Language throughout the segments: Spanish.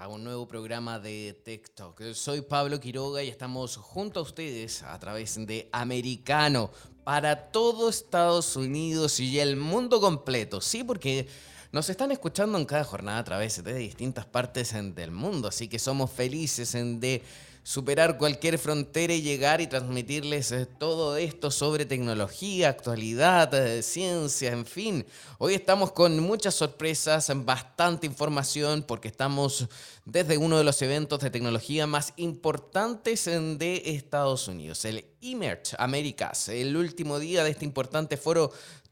a un nuevo programa de TikTok. Soy Pablo Quiroga y estamos junto a ustedes a través de Americano para todo Estados Unidos y el mundo completo. Sí, porque nos están escuchando en cada jornada a través de distintas partes del mundo, así que somos felices en de superar cualquier frontera y llegar y transmitirles eh, todo esto sobre tecnología, actualidad, eh, ciencia, en fin. Hoy estamos con muchas sorpresas, bastante información, porque estamos desde uno de los eventos de tecnología más importantes de Estados Unidos, el Emerge Americas, el último día de este importante foro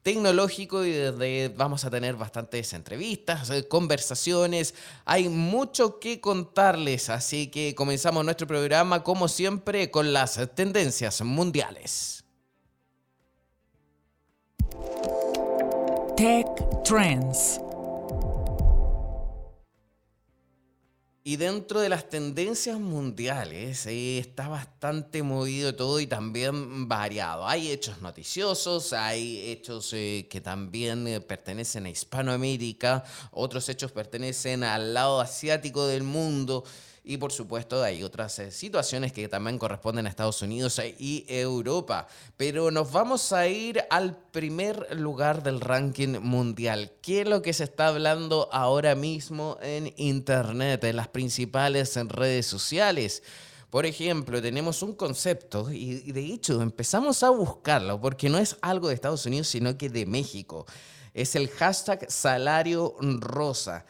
tecnológico y desde vamos a tener bastantes entrevistas, eh, conversaciones. Hay mucho que contarles, así que comenzamos nuestro programa como siempre con las tendencias mundiales. Tech Trends. Y dentro de las tendencias mundiales eh, está bastante movido todo y también variado. Hay hechos noticiosos, hay hechos eh, que también eh, pertenecen a Hispanoamérica, otros hechos pertenecen al lado asiático del mundo. Y por supuesto hay otras eh, situaciones que también corresponden a Estados Unidos y Europa. Pero nos vamos a ir al primer lugar del ranking mundial. ¿Qué es lo que se está hablando ahora mismo en Internet, en las principales redes sociales? Por ejemplo, tenemos un concepto y de hecho empezamos a buscarlo porque no es algo de Estados Unidos, sino que de México. Es el hashtag salario rosa.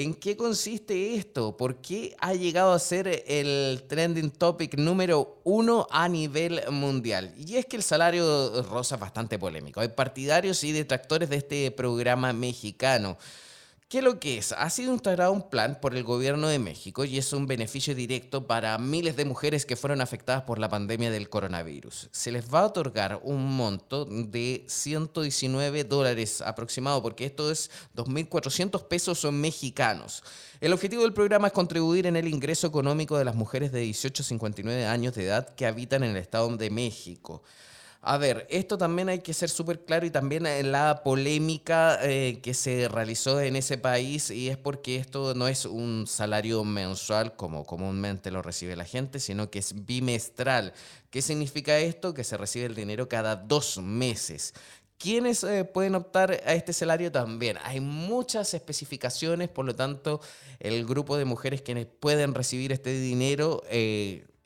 ¿En qué consiste esto? ¿Por qué ha llegado a ser el trending topic número uno a nivel mundial? Y es que el salario rosa es bastante polémico. Hay partidarios y detractores de este programa mexicano. ¿Qué lo que es? Ha sido instaurado un plan por el gobierno de México y es un beneficio directo para miles de mujeres que fueron afectadas por la pandemia del coronavirus. Se les va a otorgar un monto de 119 dólares aproximado, porque esto es 2.400 pesos mexicanos. El objetivo del programa es contribuir en el ingreso económico de las mujeres de 18 a 59 años de edad que habitan en el Estado de México. A ver, esto también hay que ser súper claro y también eh, la polémica eh, que se realizó en ese país y es porque esto no es un salario mensual como comúnmente lo recibe la gente, sino que es bimestral. ¿Qué significa esto? Que se recibe el dinero cada dos meses. ¿Quiénes eh, pueden optar a este salario también? Hay muchas especificaciones, por lo tanto, el grupo de mujeres quienes pueden recibir este dinero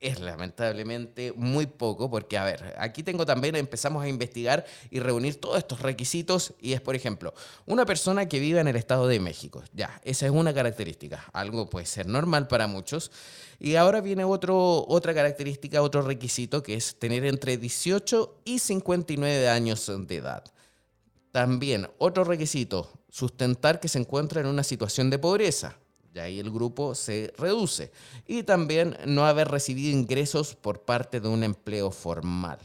es lamentablemente muy poco, porque a ver, aquí tengo también, empezamos a investigar y reunir todos estos requisitos y es, por ejemplo, una persona que vive en el Estado de México, ya, esa es una característica, algo puede ser normal para muchos. Y ahora viene otro, otra característica, otro requisito, que es tener entre 18 y 59 años de edad. También otro requisito, sustentar que se encuentra en una situación de pobreza y ahí el grupo se reduce. Y también no haber recibido ingresos por parte de un empleo formal.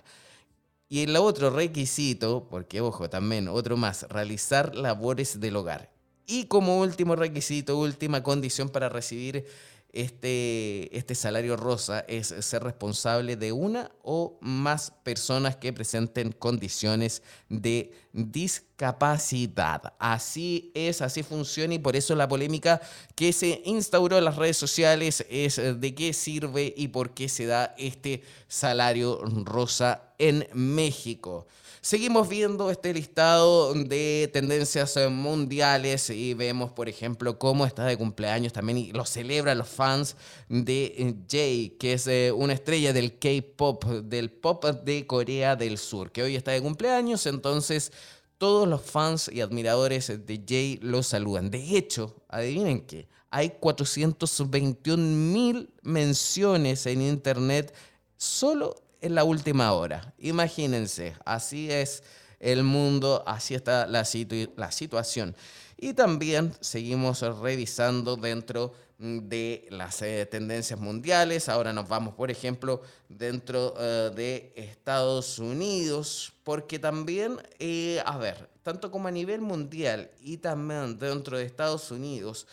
Y el otro requisito, porque ojo, también otro más, realizar labores del hogar. Y como último requisito, última condición para recibir este, este salario rosa es ser responsable de una o más personas que presenten condiciones de discapacidad. Así es, así funciona y por eso la polémica que se instauró en las redes sociales es de qué sirve y por qué se da este salario rosa en México. Seguimos viendo este listado de tendencias eh, mundiales y vemos, por ejemplo, cómo está de cumpleaños también y lo celebran los fans de eh, Jay, que es eh, una estrella del K-pop, del pop de Corea del Sur, que hoy está de cumpleaños, entonces todos los fans y admiradores de Jay lo saludan. De hecho, adivinen qué, hay 421 mil menciones en internet solo en la última hora. Imagínense, así es el mundo, así está la, la situación. Y también seguimos revisando dentro de las eh, tendencias mundiales. Ahora nos vamos, por ejemplo, dentro eh, de Estados Unidos, porque también, eh, a ver, tanto como a nivel mundial y también dentro de Estados Unidos,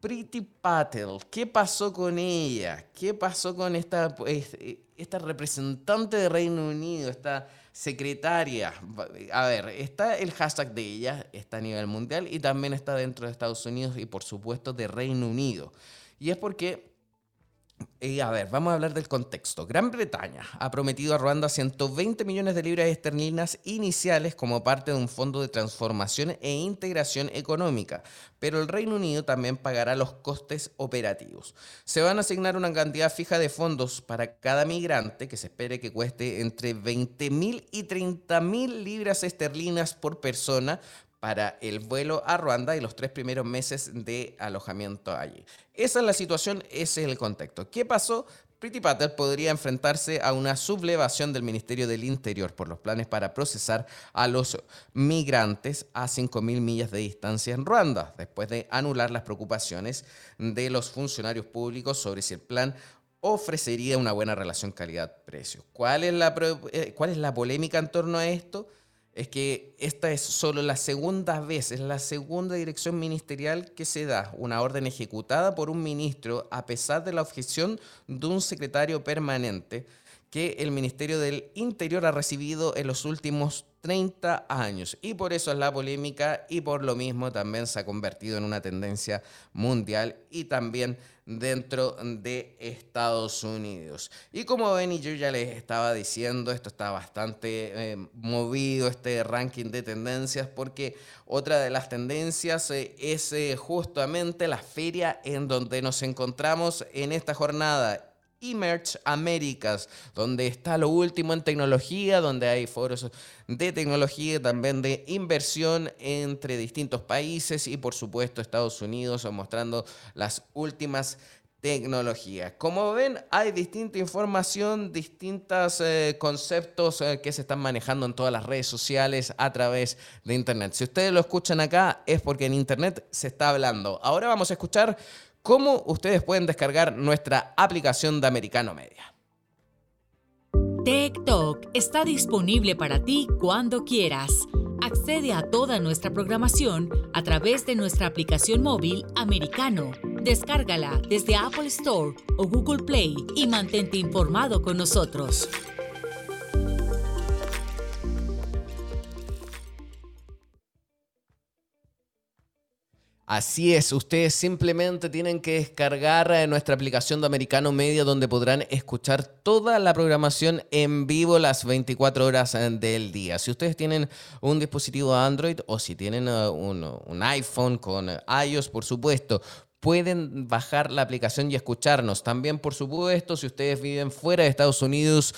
Pretty Patel, ¿qué pasó con ella? ¿Qué pasó con esta, esta representante de Reino Unido, esta secretaria? A ver, está el hashtag de ella, está a nivel mundial y también está dentro de Estados Unidos y por supuesto de Reino Unido. Y es porque a ver, vamos a hablar del contexto. Gran Bretaña ha prometido a Ruanda 120 millones de libras esterlinas iniciales como parte de un fondo de transformación e integración económica, pero el Reino Unido también pagará los costes operativos. Se van a asignar una cantidad fija de fondos para cada migrante que se espere que cueste entre 20.000 y 30.000 libras esterlinas por persona para el vuelo a Ruanda y los tres primeros meses de alojamiento allí. Esa es la situación, ese es el contexto. ¿Qué pasó? Pretty Patel podría enfrentarse a una sublevación del Ministerio del Interior por los planes para procesar a los migrantes a 5.000 millas de distancia en Ruanda, después de anular las preocupaciones de los funcionarios públicos sobre si el plan ofrecería una buena relación calidad-precio. ¿Cuál, eh, ¿Cuál es la polémica en torno a esto? Es que esta es solo la segunda vez, es la segunda dirección ministerial que se da una orden ejecutada por un ministro a pesar de la objeción de un secretario permanente que el Ministerio del Interior ha recibido en los últimos 30 años. Y por eso es la polémica y por lo mismo también se ha convertido en una tendencia mundial y también dentro de Estados Unidos. Y como ven, y yo ya les estaba diciendo, esto está bastante eh, movido, este ranking de tendencias, porque otra de las tendencias eh, es eh, justamente la feria en donde nos encontramos en esta jornada. Emerge Américas, donde está lo último en tecnología, donde hay foros de tecnología, también de inversión entre distintos países y por supuesto Estados Unidos mostrando las últimas tecnologías. Como ven, hay distinta información, distintos eh, conceptos eh, que se están manejando en todas las redes sociales a través de Internet. Si ustedes lo escuchan acá es porque en Internet se está hablando. Ahora vamos a escuchar cómo ustedes pueden descargar nuestra aplicación de Americano Media. TikTok está disponible para ti cuando quieras. Accede a toda nuestra programación a través de nuestra aplicación móvil Americano. Descárgala desde Apple Store o Google Play y mantente informado con nosotros. Así es, ustedes simplemente tienen que descargar eh, nuestra aplicación de Americano Media donde podrán escuchar toda la programación en vivo las 24 horas eh, del día. Si ustedes tienen un dispositivo Android o si tienen eh, un, un iPhone con iOS, por supuesto, pueden bajar la aplicación y escucharnos. También, por supuesto, si ustedes viven fuera de Estados Unidos,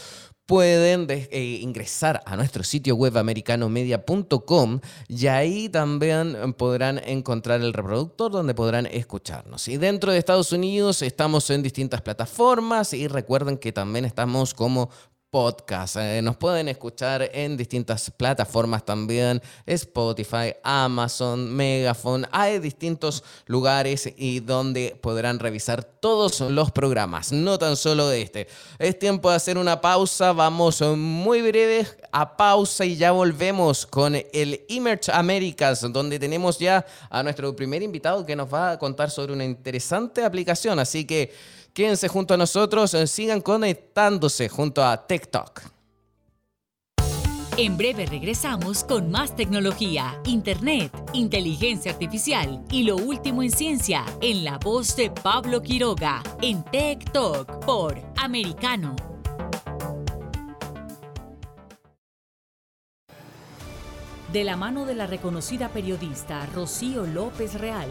pueden eh, ingresar a nuestro sitio web americanomedia.com y ahí también podrán encontrar el reproductor donde podrán escucharnos. Y dentro de Estados Unidos estamos en distintas plataformas y recuerden que también estamos como podcast. Eh, nos pueden escuchar en distintas plataformas también, Spotify, Amazon, Megaphone. Hay distintos lugares y donde podrán revisar todos los programas, no tan solo este. Es tiempo de hacer una pausa, vamos muy breves a pausa y ya volvemos con el Emerge Americas, donde tenemos ya a nuestro primer invitado que nos va a contar sobre una interesante aplicación. Así que Quédense junto a nosotros, eh, sigan conectándose junto a TikTok. En breve regresamos con más tecnología, internet, inteligencia artificial y lo último en ciencia en la voz de Pablo Quiroga en Tech Talk por Americano. De la mano de la reconocida periodista Rocío López Real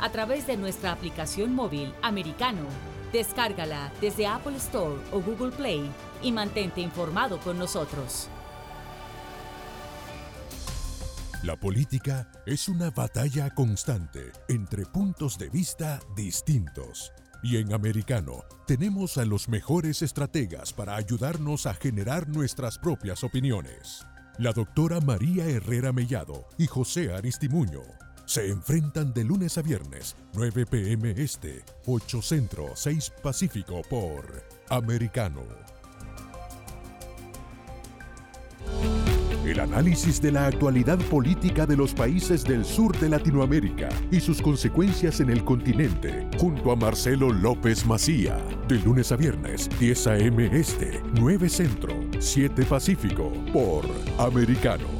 a través de nuestra aplicación móvil americano. Descárgala desde Apple Store o Google Play y mantente informado con nosotros. La política es una batalla constante entre puntos de vista distintos. Y en Americano tenemos a los mejores estrategas para ayudarnos a generar nuestras propias opiniones. La doctora María Herrera Mellado y José Aristimuño se enfrentan de lunes a viernes, 9 pm este, 8 centro, 6 pacífico por Americano. El análisis de la actualidad política de los países del sur de Latinoamérica y sus consecuencias en el continente, junto a Marcelo López Macía, de lunes a viernes, 10 a.m. Este, 9 Centro, 7 Pacífico, por Americano.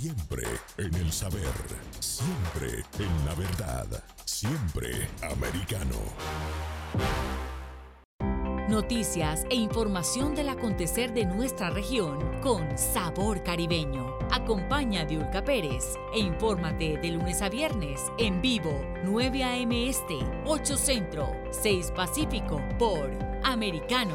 Siempre en el saber, siempre en la verdad. Siempre americano. Noticias e información del acontecer de nuestra región con sabor caribeño. Acompaña a Diulca Pérez e infórmate de lunes a viernes en vivo 9 a.m. Este, 8 Centro, 6 Pacífico por Americano.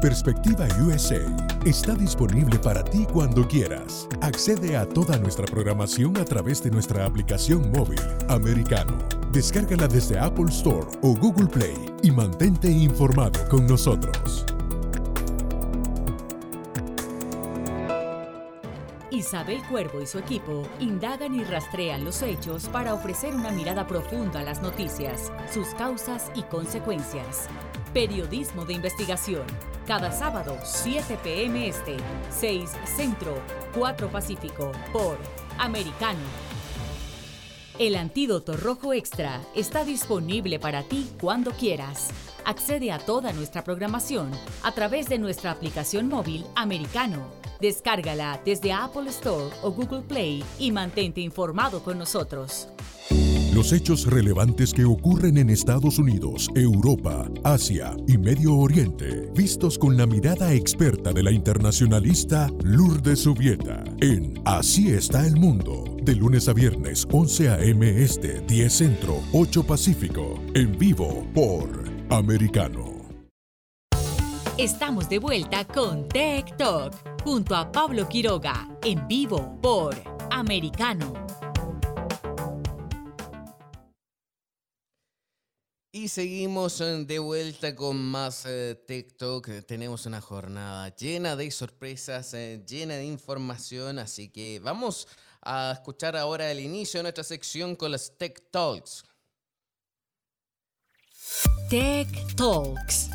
Perspectiva USA está disponible para ti cuando quieras. Accede a toda nuestra programación a través de nuestra aplicación móvil americano. Descárgala desde Apple Store o Google Play y mantente informado con nosotros. Isabel Cuervo y su equipo indagan y rastrean los hechos para ofrecer una mirada profunda a las noticias, sus causas y consecuencias. Periodismo de investigación cada sábado, 7 p.m. Este, 6 Centro, 4 Pacífico, por Americano. El antídoto rojo extra está disponible para ti cuando quieras. Accede a toda nuestra programación a través de nuestra aplicación móvil Americano. Descárgala desde Apple Store o Google Play y mantente informado con nosotros. Los hechos relevantes que ocurren en Estados Unidos, Europa, Asia y Medio Oriente, vistos con la mirada experta de la internacionalista Lourdes Subieta, en Así está el mundo, de lunes a viernes 11 a.m. Este, 10 Centro, 8 Pacífico, en vivo por Americano. Estamos de vuelta con Tech Talk, junto a Pablo Quiroga, en vivo por Americano. Y seguimos eh, de vuelta con más eh, TikTok. Tenemos una jornada llena de sorpresas, eh, llena de información, así que vamos a escuchar ahora el inicio de nuestra sección con las Tech Talks. Tech Talks.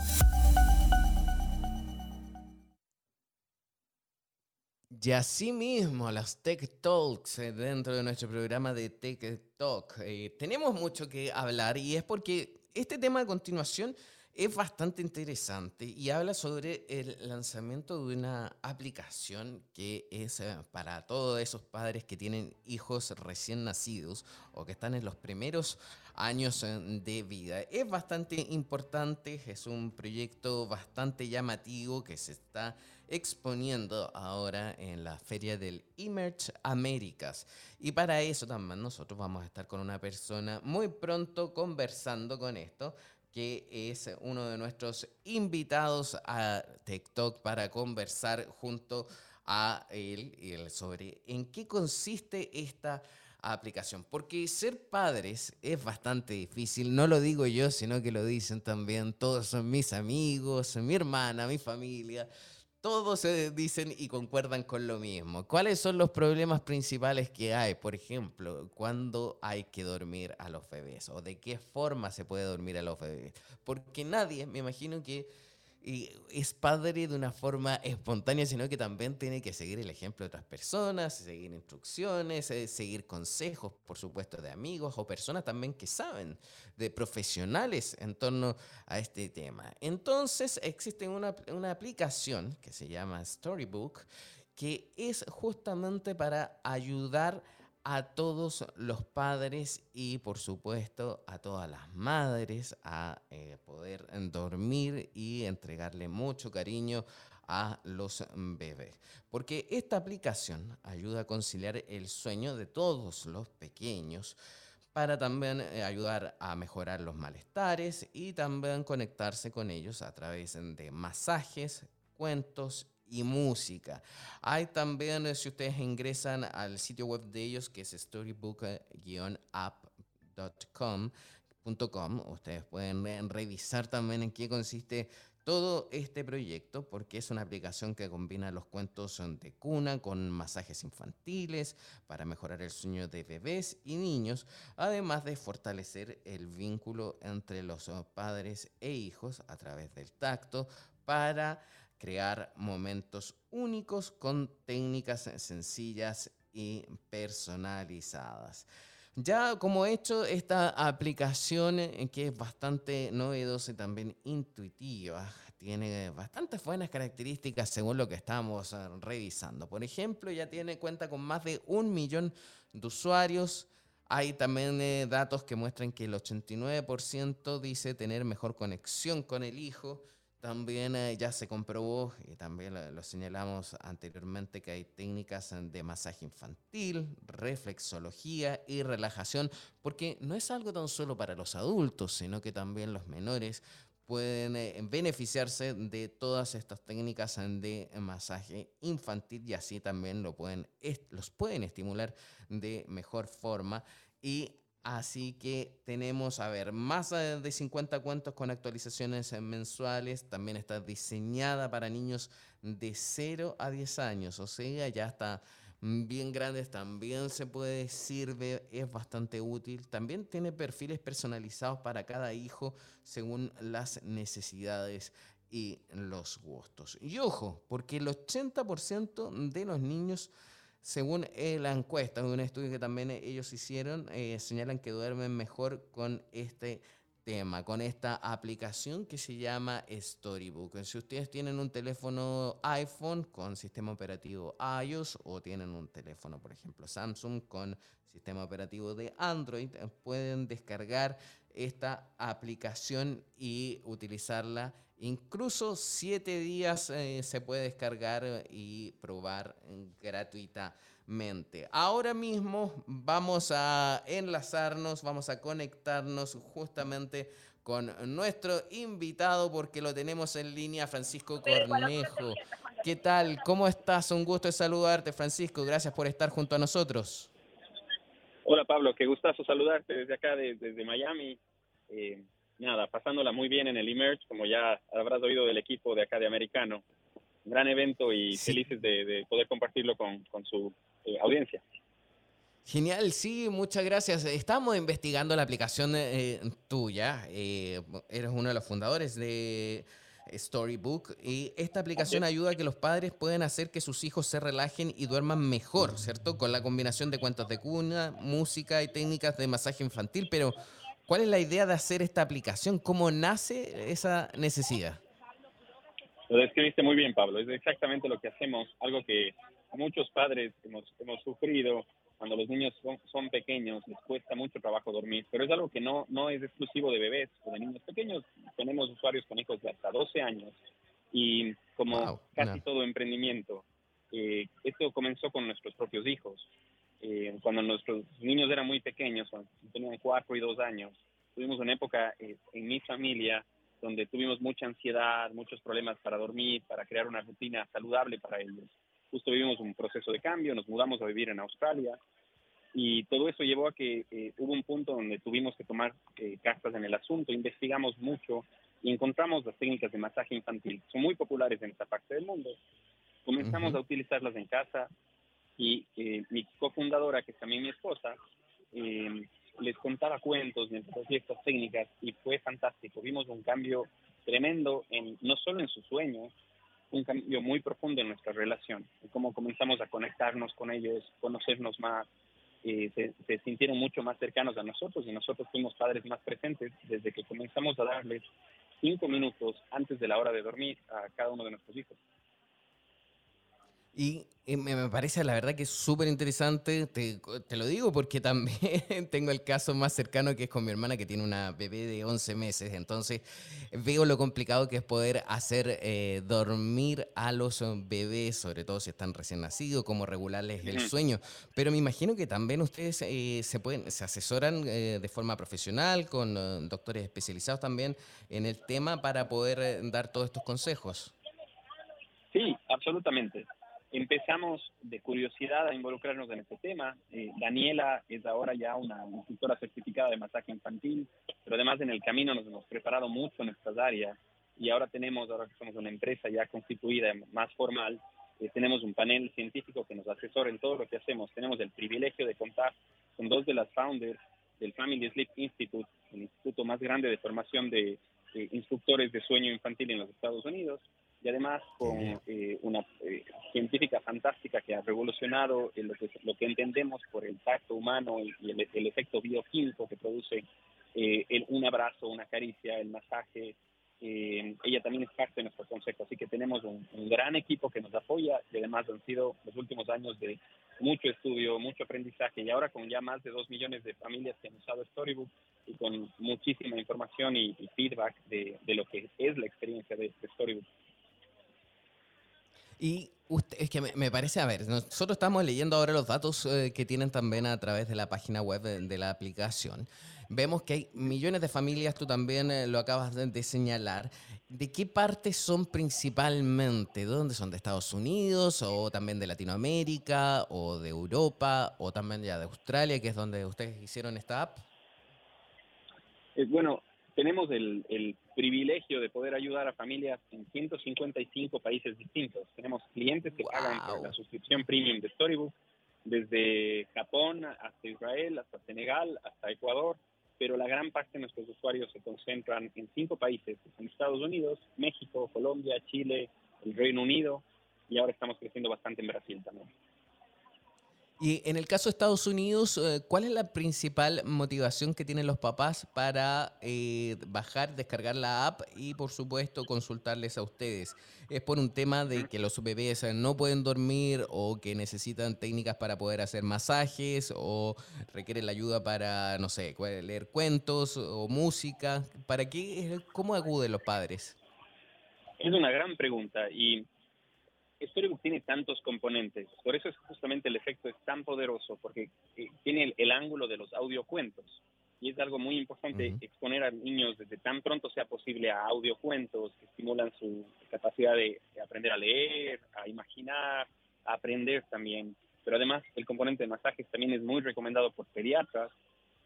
Y así mismo, las Tech Talks dentro de nuestro programa de Tech Talk. tenemos mucho que hablar y es porque este tema a continuación es bastante interesante y habla sobre el lanzamiento de una aplicación que es eh, para todos esos padres que tienen hijos recién nacidos o que están en los primeros años de vida. Es bastante importante, es un proyecto bastante llamativo que se está exponiendo ahora en la feria del Emerge Américas. Y para eso también nosotros vamos a estar con una persona muy pronto conversando con esto que es uno de nuestros invitados a TikTok para conversar junto a él sobre en qué consiste esta aplicación. Porque ser padres es bastante difícil, no lo digo yo, sino que lo dicen también todos son mis amigos, mi hermana, mi familia. Todos se dicen y concuerdan con lo mismo. ¿Cuáles son los problemas principales que hay? Por ejemplo, cuando hay que dormir a los bebés o de qué forma se puede dormir a los bebés. Porque nadie, me imagino que y es padre de una forma espontánea, sino que también tiene que seguir el ejemplo de otras personas, seguir instrucciones, eh, seguir consejos, por supuesto, de amigos o personas también que saben, de profesionales en torno a este tema. Entonces existe una, una aplicación que se llama Storybook, que es justamente para ayudar a a todos los padres y por supuesto a todas las madres a eh, poder dormir y entregarle mucho cariño a los bebés. Porque esta aplicación ayuda a conciliar el sueño de todos los pequeños para también eh, ayudar a mejorar los malestares y también conectarse con ellos a través de masajes, cuentos y música. Hay también, eh, si ustedes ingresan al sitio web de ellos, que es storybook-app.com, ustedes pueden revisar también en qué consiste todo este proyecto porque es una aplicación que combina los cuentos de cuna con masajes infantiles para mejorar el sueño de bebés y niños, además de fortalecer el vínculo entre los padres e hijos a través del tacto para crear momentos únicos con técnicas sencillas y personalizadas. Ya como he hecho esta aplicación eh, que es bastante novedosa y también intuitiva, tiene bastantes buenas características según lo que estamos eh, revisando. Por ejemplo, ya tiene cuenta con más de un millón de usuarios. Hay también eh, datos que muestran que el 89% dice tener mejor conexión con el hijo. También eh, ya se comprobó, y también lo, señalamos anteriormente, que hay técnicas de masaje infantil, reflexología y relajación, porque no es algo tan solo para los adultos, sino que también los menores pueden eh, beneficiarse de todas estas técnicas de masaje infantil y así también lo pueden, los pueden estimular de mejor forma y Así que tenemos, a ver, más de 50 cuentos con actualizaciones mensuales. También está diseñada para niños de 0 a 10 años. O sea, ya está bien grandes. También se puede, sirve, es bastante útil. También tiene perfiles personalizados para cada hijo según las necesidades y los gustos. Y ojo, porque el 80% de los niños según eh, la encuesta de un estudio que también ellos hicieron, eh, señalan que duermen mejor con este tema, con esta aplicación que se llama Storybook. Si ustedes tienen un teléfono iPhone con sistema operativo iOS o tienen un teléfono, por ejemplo, Samsung con sistema operativo de Android, eh, pueden descargar esta aplicación y utilizarla. Incluso siete días eh, se puede descargar y probar gratuitamente. Ahora mismo vamos a enlazarnos, vamos a conectarnos justamente con nuestro invitado porque lo tenemos en línea, Francisco Cornejo. ¿Qué tal? ¿Cómo estás? Un gusto de saludarte, Francisco. Gracias por estar junto a nosotros. Hola Pablo, qué gustazo saludarte desde acá, desde, Miami. Eh, nada, pasándola muy bien en el Emerge, como ya habrás oído del equipo de acá de Americano. Un gran evento y felices de, poder compartirlo con, su eh, audiencia. Genial, sí, muchas gracias. Estamos investigando la aplicación eh, tuya. eres uno de los fundadores de Storybook. Y esta aplicación ayuda a que los padres puedan hacer que sus hijos se relajen y duerman mejor, ¿cierto? Con la combinación de cuentos de cuna, música y técnicas de masaje infantil. Pero, ¿cuál es la idea de hacer esta aplicación? ¿Cómo nace esa necesidad? Lo describiste muy bien, Pablo. Es exactamente lo que hacemos, algo que muchos padres hemos, hemos sufrido cuando los niños son, pequeños les cuesta mucho trabajo dormir, pero es algo que no, no es exclusivo de bebés o de niños pequeños. Tenemos usuarios con hijos de hasta 12 años y como casi todo emprendimiento, eh, esto comenzó con nuestros propios hijos. Eh, cuando nuestros niños eran muy pequeños, tenían 4 y 2 años, tuvimos una época eh, en mi familia donde tuvimos mucha ansiedad, muchos problemas para dormir, para crear una rutina saludable para ellos. Justo vivimos un proceso de cambio, nos mudamos a vivir en Australia y todo eso llevó a que eh, hubo un punto donde tuvimos que tomar eh, cartas en el asunto, investigamos mucho y encontramos las técnicas de masaje infantil. Son muy populares en esta parte del mundo. Comenzamos a utilizarlas en casa y eh, mi cofundadora, que es también mi esposa, eh, les contaba cuentos mientras hacía estas técnicas y fue fantástico. Vimos un cambio tremendo, en, no solo en su sueño, un cambio muy profundo en nuestra relación, cómo comenzamos a conectarnos con ellos, conocernos más, eh, se, sintieron mucho más cercanos a nosotros y nosotros fuimos padres más presentes desde que comenzamos a darles cinco minutos antes de la hora de dormir a cada uno de nuestros hijos. Y me parece la verdad que es súper interesante, te, te, lo digo porque también tengo el caso más cercano que es con mi hermana que tiene una bebé de 11 meses, entonces veo lo complicado que es poder hacer eh, dormir a los bebés, sobre todo si están recién nacidos, cómo regularles el sueño, pero me imagino que también ustedes eh, se, pueden, se asesoran eh, de forma profesional con eh, doctores especializados también en el tema para poder eh, dar todos estos consejos. Sí, absolutamente empezamos de curiosidad a involucrarnos en este tema. Eh, Daniela es ahora ya una instructora certificada de masaje infantil, pero además en el camino nos hemos preparado mucho en estas áreas y ahora tenemos, ahora que somos una empresa ya constituida, más formal, eh, tenemos un panel científico que nos asesora en todo lo que hacemos. Tenemos el privilegio de contar con dos de las founders del Family Sleep Institute, el instituto más grande de formación de instructores de sueño infantil en los Estados Unidos y además con eh, una eh, científica fantástica que ha revolucionado lo, que, lo que entendemos por el tacto humano y, el, el, efecto bioquímico que produce eh, el, un abrazo, una caricia, el masaje. Eh, ella también es parte de nuestro consejo, así que tenemos un, un, gran equipo que nos apoya y además han sido los últimos años de mucho estudio, mucho aprendizaje y ahora con ya más de dos millones de familias que han usado Storybook y con muchísima información y, y feedback de, de, lo que es la experiencia de, de Storybook. Y usted, es que me, parece, a ver, nosotros estamos leyendo ahora los datos eh, que tienen también a través de la página web de, de, la aplicación. Vemos que hay millones de familias, tú también eh, lo acabas de, señalar. ¿De qué partes son principalmente? ¿De dónde son? ¿De Estados Unidos o también de Latinoamérica o de Europa o también ya de Australia, que es donde ustedes hicieron esta app? Eh, bueno, tenemos el, el, privilegio de poder ayudar a familias en 155 países distintos. Tenemos clientes que wow. pagan por la suscripción premium de Storybook, desde Japón hasta Israel, hasta Senegal, hasta Ecuador, pero la gran parte de nuestros usuarios se concentran en cinco países, en Estados Unidos, México, Colombia, Chile, el Reino Unido, y ahora estamos creciendo bastante en Brasil también. Y en el caso de Estados Unidos, eh, ¿cuál es la principal motivación que tienen los papás para eh, bajar, descargar la app y, por supuesto, consultarles a ustedes? ¿Es por un tema de que los bebés no pueden dormir o que necesitan técnicas para poder hacer masajes o requieren la ayuda para, no sé, leer cuentos o música? ¿Para qué? ¿Cómo acuden los padres? Es una gran pregunta y Storybook tiene tantos componentes, por eso es justamente el efecto es tan poderoso, porque eh, tiene el, el, ángulo de los audiocuentos. Y es algo muy importante uh -huh. exponer a niños desde tan pronto sea posible a audiocuentos que estimulan su capacidad de, de aprender a leer, a imaginar, a aprender también. Pero además el componente de masajes también es muy recomendado por pediatras,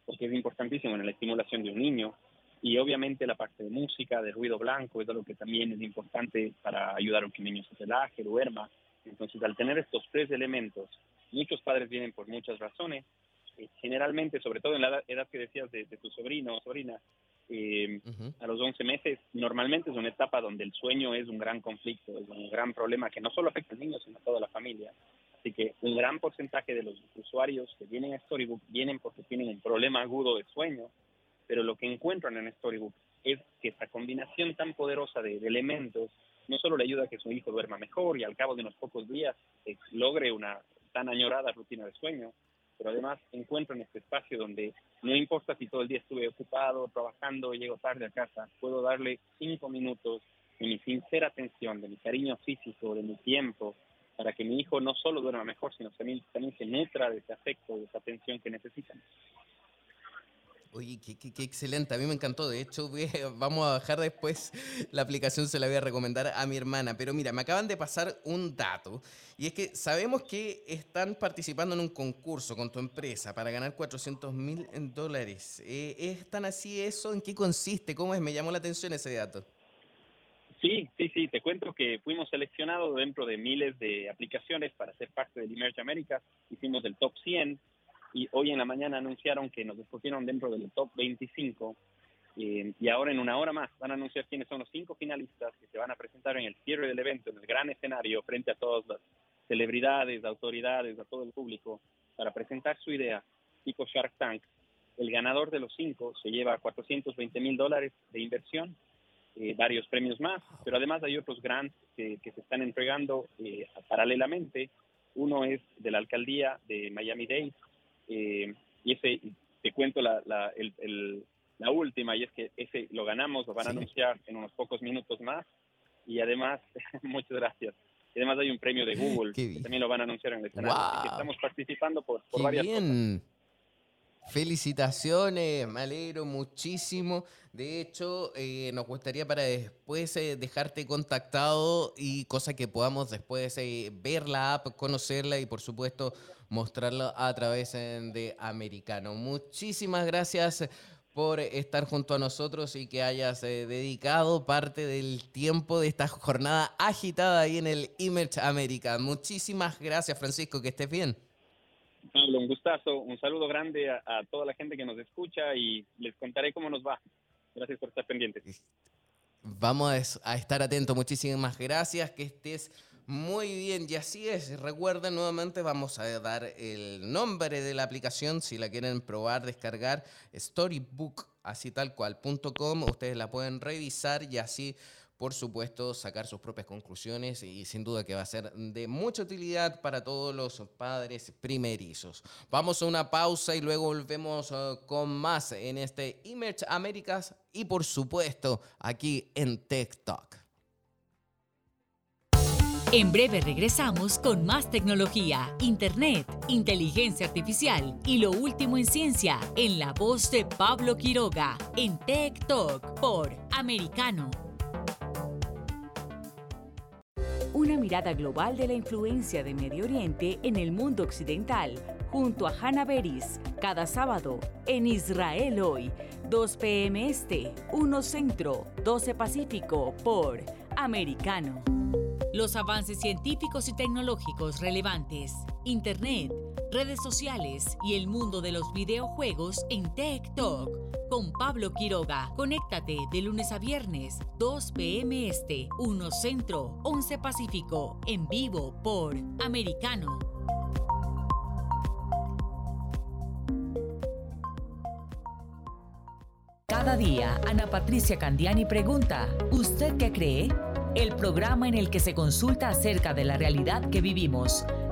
porque es importantísimo en la estimulación de un niño y obviamente la parte de música, de ruido blanco, es algo que también es importante para ayudar a que el niño se relaje, duerma. Entonces, al tener estos tres elementos, muchos padres vienen por muchas razones. Eh, generalmente, sobre todo en la edad que decías de, de tu sobrino o sobrina, eh, uh -huh. a los 11 meses, normalmente es una etapa donde el sueño es un gran conflicto, es un gran problema que no solo afecta al niño, sino a toda la familia. Así que un gran porcentaje de los usuarios que vienen a Storybook vienen porque tienen un problema agudo de sueño pero lo que encuentran en Storybook es que esta combinación tan poderosa de, elementos no solo le ayuda a que su hijo duerma mejor y al cabo de unos pocos días eh, logre una tan añorada rutina de sueño, pero además encuentran este espacio donde no importa si todo el día estuve ocupado, trabajando, llego tarde a casa, puedo darle cinco minutos de mi sincera atención, de mi cariño físico, de mi tiempo, para que mi hijo no solo duerma mejor, sino también, también se nutra de ese afecto, de esa atención que necesitan. Oye, qué, excelente, a mí me encantó. De hecho, vamos a bajar después la aplicación, se la voy a recomendar a mi hermana. Pero mira, me acaban de pasar un dato y es que sabemos que están participando en un concurso con tu empresa para ganar 400 mil dólares. Eh, ¿Es tan así eso? ¿En qué consiste? ¿Cómo es? Me llamó la atención ese dato. Sí, sí, sí, te cuento que fuimos seleccionados dentro de miles de aplicaciones para ser parte del Emerge America. Hicimos el top 100 y hoy en la mañana anunciaron que nos escogieron dentro del top 25 eh, y ahora en una hora más van a anunciar quiénes son los cinco finalistas que se van a presentar en el cierre del evento, en el gran escenario, frente a todas las celebridades, autoridades, a todo el público, para presentar su idea, tipo Shark Tank. El ganador de los cinco se lleva 420 mil dólares de inversión, eh, varios premios más, pero además hay otros grants que, se están entregando eh, paralelamente. Uno es de la alcaldía de Miami-Dade, eh, y ese, te cuento la, la, el, la última, y es que ese lo ganamos, lo van a anunciar en unos pocos minutos más. Y además, muchas gracias. Y además hay un premio de Google, que también lo van a anunciar en el escenario. estamos participando por, por varias bien. Felicitaciones, me alegro muchísimo. De hecho, eh, nos gustaría para después eh, dejarte contactado y cosa que podamos después ver la app, conocerla y por supuesto mostrarlo a través eh, de Americano. Muchísimas gracias por estar junto a nosotros y que hayas eh, dedicado parte del tiempo de esta jornada agitada ahí en el Image America. Muchísimas gracias, Francisco, que estés bien. Pablo, un gustazo, un saludo grande a, toda la gente que nos escucha y les contaré cómo nos va. Gracias por estar pendientes. Vamos a estar atentos. Muchísimas gracias. Que estés muy bien, y así es. Recuerden nuevamente, vamos a dar el nombre de la aplicación si la quieren probar, descargar, storybook, así tal cual.com. Ustedes la pueden revisar y así, por supuesto, sacar sus propias conclusiones y sin duda que va a ser de mucha utilidad para todos los padres primerizos. Vamos a una pausa y luego volvemos eh, con más en este Image Américas y por supuesto aquí en TikTok. En breve regresamos con más tecnología, internet, inteligencia artificial y lo último en ciencia en la voz de Pablo Quiroga en Tech Talk por Americano. Una mirada global de la influencia de Medio Oriente en el mundo occidental junto a Hannah Beris cada sábado en Israel hoy, 2 p.m. Este, 1 Centro, 12 Pacífico por Americano. Los avances científicos y tecnológicos relevantes, Internet, redes sociales y el mundo de los videojuegos en Tech Talk con Pablo Quiroga. Conéctate de lunes a viernes, 2 p.m. Este, 1 Centro, 11 Pacífico, en vivo por Americano. Cada día, Ana Patricia Candiani pregunta, ¿usted qué cree? el programa en el que se consulta acerca de la realidad que vivimos,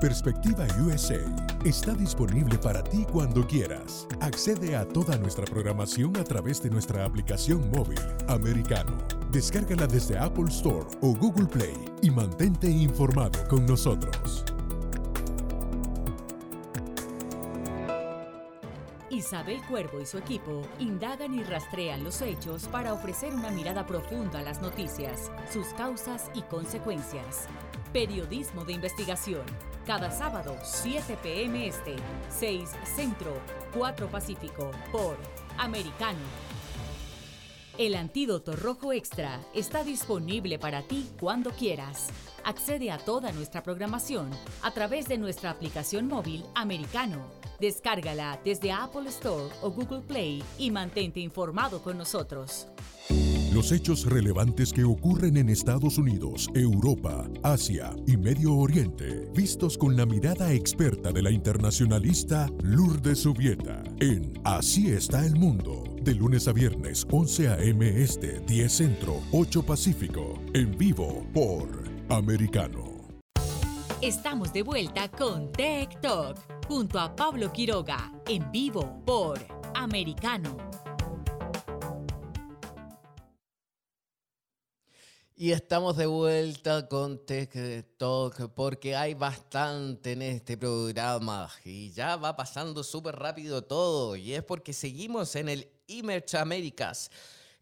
Perspectiva USA está disponible para ti cuando quieras. Accede a toda nuestra programación a través de nuestra aplicación móvil americano. Descárgala desde Apple Store o Google Play y mantente informado con nosotros. Isabel Cuervo y su equipo indagan y rastrean los hechos para ofrecer una mirada profunda a las noticias, sus causas y consecuencias. Periodismo de investigación cada sábado, 7 p.m. Este, 6 Centro, 4 Pacífico, por Americano. El antídoto rojo extra está disponible para ti cuando quieras. Accede a toda nuestra programación a través de nuestra aplicación móvil Americano. Descárgala desde Apple Store o Google Play y mantente informado con nosotros. Los hechos relevantes que ocurren en Estados Unidos, Europa, Asia y Medio Oriente, vistos con la mirada experta de la internacionalista Lourdes Subieta, en Así está el mundo, de lunes a viernes 11 a.m. Este, 10 Centro, 8 Pacífico, en vivo por Americano. Estamos de vuelta con Tech Talk, junto a Pablo Quiroga, en vivo por Americano. Y estamos de vuelta con Tech Talk porque hay bastante en este programa y ya va pasando súper rápido todo y es porque seguimos en el Image Americas.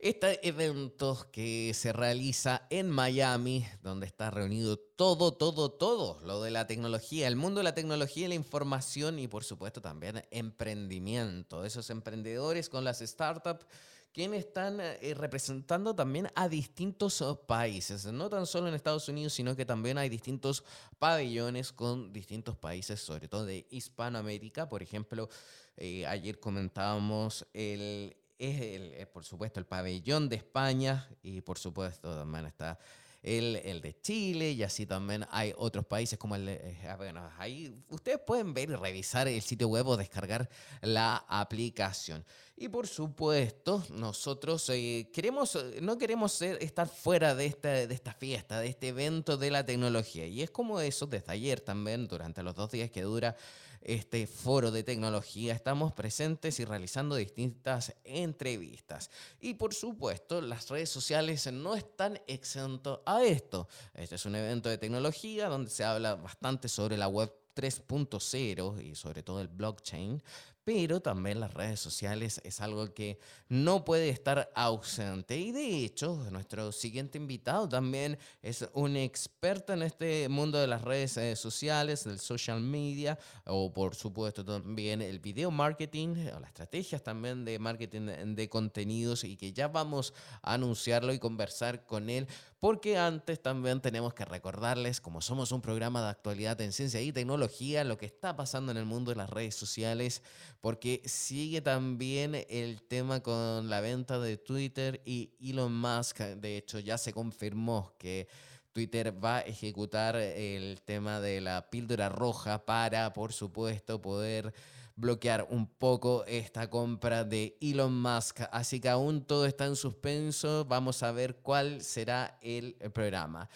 Este evento que se realiza en Miami, donde está reunido todo, todo, todo, lo de la tecnología, el mundo de la tecnología y la información y por supuesto también emprendimiento, esos emprendedores con las startups quienes están eh, representando también a distintos oh, países, no tan solo en Estados Unidos, sino que también hay distintos pabellones con distintos países, sobre todo de Hispanoamérica. Por ejemplo, eh, ayer comentábamos el, el, por supuesto, el pabellón de España y por supuesto también está el, el, de Chile y así también hay otros países como el de, eh, bueno, ahí ustedes pueden ver y revisar el sitio web o descargar la aplicación. Y por supuesto, nosotros eh, queremos, eh, no queremos estar fuera de esta, de esta fiesta, de este evento de la tecnología. Y es como eso, desde ayer también, durante los dos días que dura este foro de tecnología, estamos presentes y realizando distintas entrevistas. Y por supuesto, las redes sociales no están exentos a esto. Este es un evento de tecnología donde se habla bastante sobre la web 3.0 y sobre todo el blockchain, pero también las redes sociales es algo que no puede estar ausente. Y de hecho, nuestro siguiente invitado también es un experto en este mundo de las redes eh, sociales, del social media, o por supuesto también el video marketing, o las estrategias también de marketing de contenidos, y que ya vamos a anunciarlo y conversar con él porque antes también tenemos que recordarles, como somos un programa de actualidad en ciencia y tecnología, lo que está pasando en el mundo de las redes sociales, porque sigue también el tema con la venta de Twitter y Elon Musk, de hecho ya se confirmó que... Twitter va a ejecutar el tema de la píldora roja para, por supuesto, poder bloquear un poco esta compra de Elon Musk. Así que aún todo está en suspenso. Vamos a ver cuál será el programa.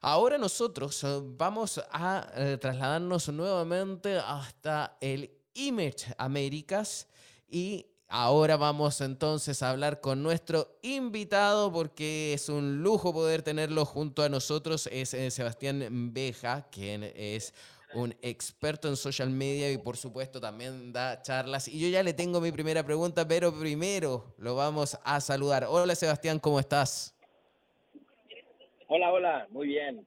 Ahora nosotros eh, vamos a eh, trasladarnos nuevamente hasta el Image Américas y Ahora vamos entonces a hablar con nuestro invitado porque es un lujo poder tenerlo junto a nosotros. Es eh, Sebastián Beja, quien es un experto en social media y por supuesto también da charlas. Y yo ya le tengo mi primera pregunta, pero primero lo vamos a saludar. Hola Sebastián, ¿cómo estás? Hola, hola, muy bien.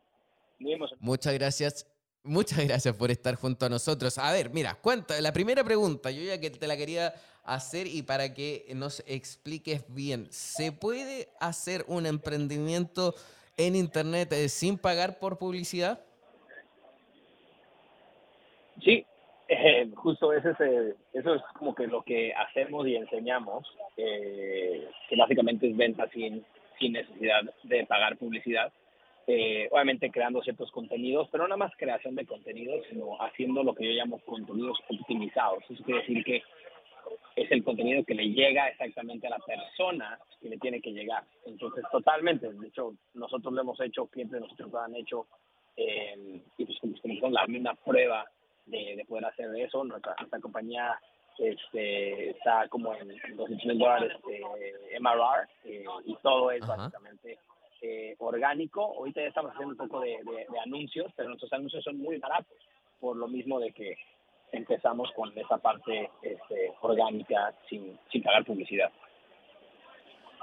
Muchas gracias. Muchas gracias por estar junto a nosotros. A ver, mira, cuenta, la primera pregunta, yo ya que te la quería hacer y para que nos expliques bien, ¿se puede hacer un emprendimiento en Internet sin pagar por publicidad? Sí, Eh, justo ese es, eso es como que lo que hacemos y enseñamos, eh, que básicamente es venta sin, sin necesidad de pagar publicidad. Eh, obviamente creando ciertos contenidos, pero no nada más creación de contenidos, sino haciendo lo que yo llamo contenidos optimizados. Eso quiere decir que es el contenido que le llega exactamente a la persona que le tiene que llegar. Entonces, totalmente, de hecho, nosotros lo hemos hecho, clientes nosotros lo han hecho, eh, y pues como son la misma prueba de, de, poder hacer eso. Nuestra, nuestra compañía este, está como en 200 mil dólares de MRR eh, y todo es básicamente eh, orgánico. Ahorita ya estamos haciendo un poco de, de, de, anuncios, pero nuestros anuncios son muy baratos, por lo mismo de que empezamos con esa parte este, orgánica sin, sin pagar publicidad.